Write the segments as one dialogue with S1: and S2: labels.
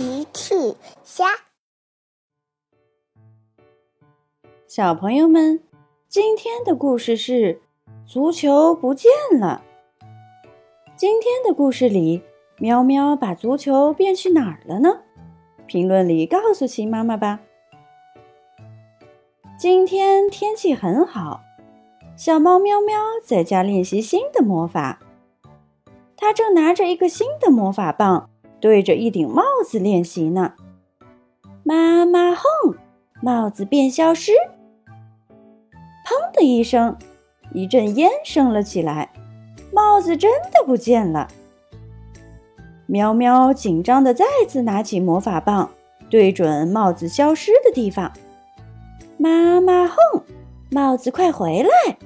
S1: 奇趣虾，
S2: 小朋友们，今天的故事是足球不见了。今天的故事里，喵喵把足球变去哪儿了呢？评论里告诉奇妈妈吧。今天天气很好，小猫喵喵在家练习新的魔法。它正拿着一个新的魔法棒。对着一顶帽帽子练习呢。妈妈哼，帽子变消失。砰的一声，一阵烟升了起来，帽子真的不见了。喵喵紧张的再次拿起魔法棒，对准帽子消失的地方。妈妈哼，帽子快回来！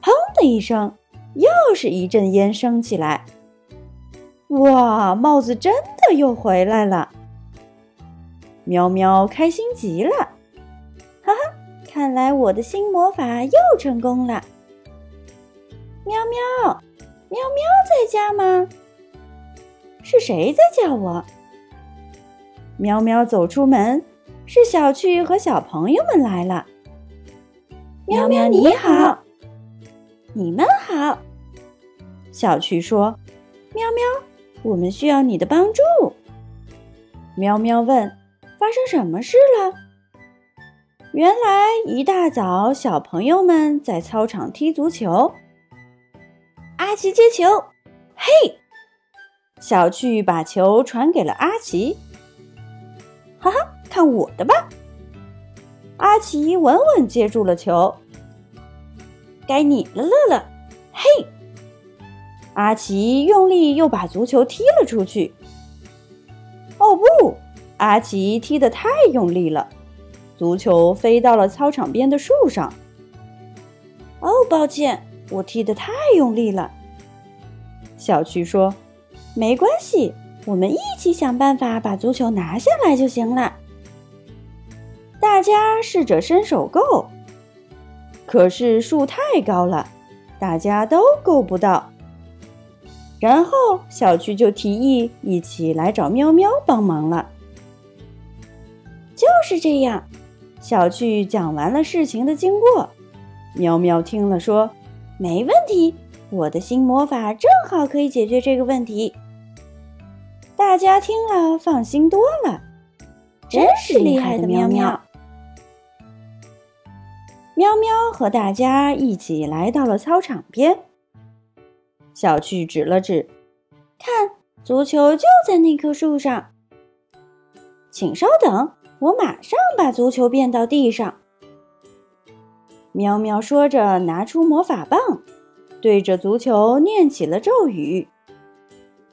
S2: 砰的一声，又是一阵烟升起来。哇，帽子真的又回来了！喵喵开心极了，哈哈，看来我的新魔法又成功了。喵喵，喵喵在家吗？是谁在叫我？喵喵走出门，是小趣和小朋友们来了。喵喵你好，你们好。小趣说：“喵喵。”我们需要你的帮助。喵喵问：“发生什么事了？”原来一大早，小朋友们在操场踢足球。阿奇接球，嘿！小趣把球传给了阿奇。哈哈，看我的吧！阿奇稳稳接住了球。该你了，乐乐，嘿！阿奇用力又把足球踢了出去。哦不，阿奇踢得太用力了，足球飞到了操场边的树上。哦，抱歉，我踢得太用力了。小趣说：“没关系，我们一起想办法把足球拿下来就行了。”大家试着伸手够，可是树太高了，大家都够不到。然后小趣就提议一起来找喵喵帮忙了。就是这样，小趣讲完了事情的经过。喵喵听了说：“没问题，我的新魔法正好可以解决这个问题。”大家听了放心多了，真是厉害的喵喵。喵喵和大家一起来到了操场边。小趣指了指，看，足球就在那棵树上。请稍等，我马上把足球变到地上。喵喵说着，拿出魔法棒，对着足球念起了咒语：“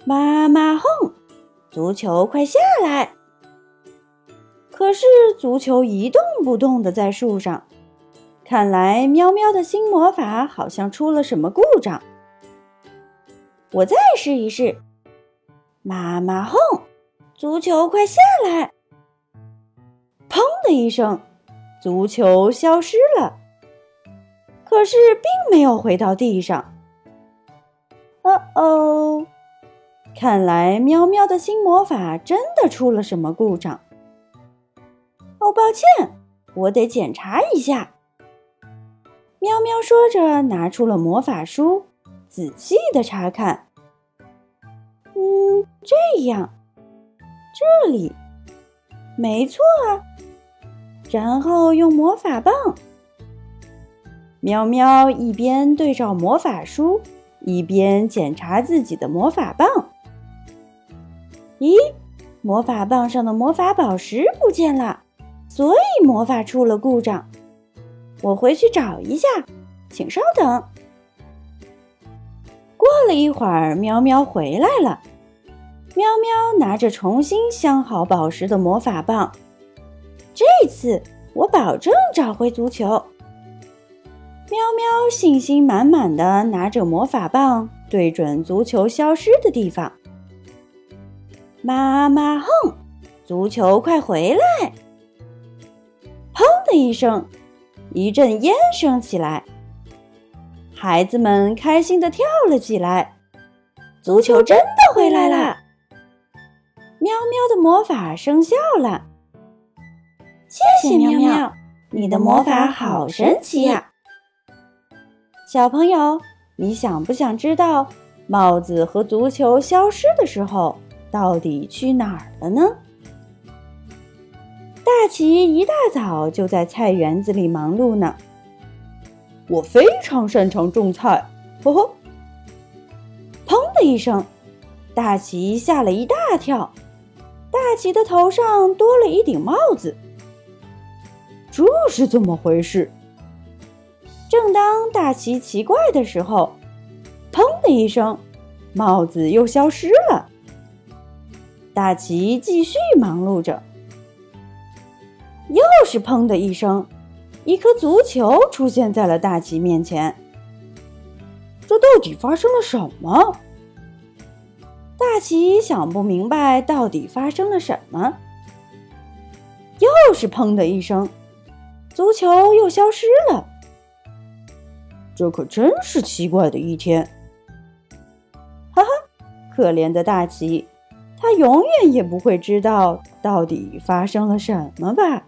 S2: 妈妈哼，足球快下来！”可是足球一动不动的在树上，看来喵喵的新魔法好像出了什么故障。我再试一试，妈妈哼，足球快下来！砰的一声，足球消失了，可是并没有回到地上。哦哦，看来喵喵的新魔法真的出了什么故障。哦，抱歉，我得检查一下。喵喵说着，拿出了魔法书。仔细的查看，嗯，这样，这里，没错啊。然后用魔法棒，喵喵一边对照魔法书，一边检查自己的魔法棒。咦，魔法棒上的魔法宝石不见了，所以魔法出了故障。我回去找一下，请稍等。过了一会儿，喵喵回来了。喵喵拿着重新镶好宝石的魔法棒，这次我保证找回足球。喵喵信心满满的拿着魔法棒，对准足球消失的地方。妈妈哼，足球快回来！砰的一声，一阵烟升起来。孩子们开心的跳了起来，足球真的回来啦！喵喵喵的魔法生效了。谢谢喵喵，你的魔法好神奇呀！小朋友，你想不想知道帽子和足球消失的时候到底去哪儿了呢？大奇一大早就在菜园子里忙碌呢。
S1: 我非常擅长种菜，呵呵。
S2: 砰的一声，大奇吓了一大跳。大奇的头上多了一顶帽子。
S1: 这是怎么回事？
S2: 正当大奇奇怪的时候，砰的一声，帽子又消失了。大奇继续忙碌着，又是砰的一声，一颗足球出现在了大奇面前。
S1: 这到底发生了什么？
S2: 大奇想不明白到底发生了什么。又是砰的一声。足球又消失了，
S1: 这可真是奇怪的一天。
S2: 哈哈，可怜的大奇，他永远也不会知道到底发生了什么吧。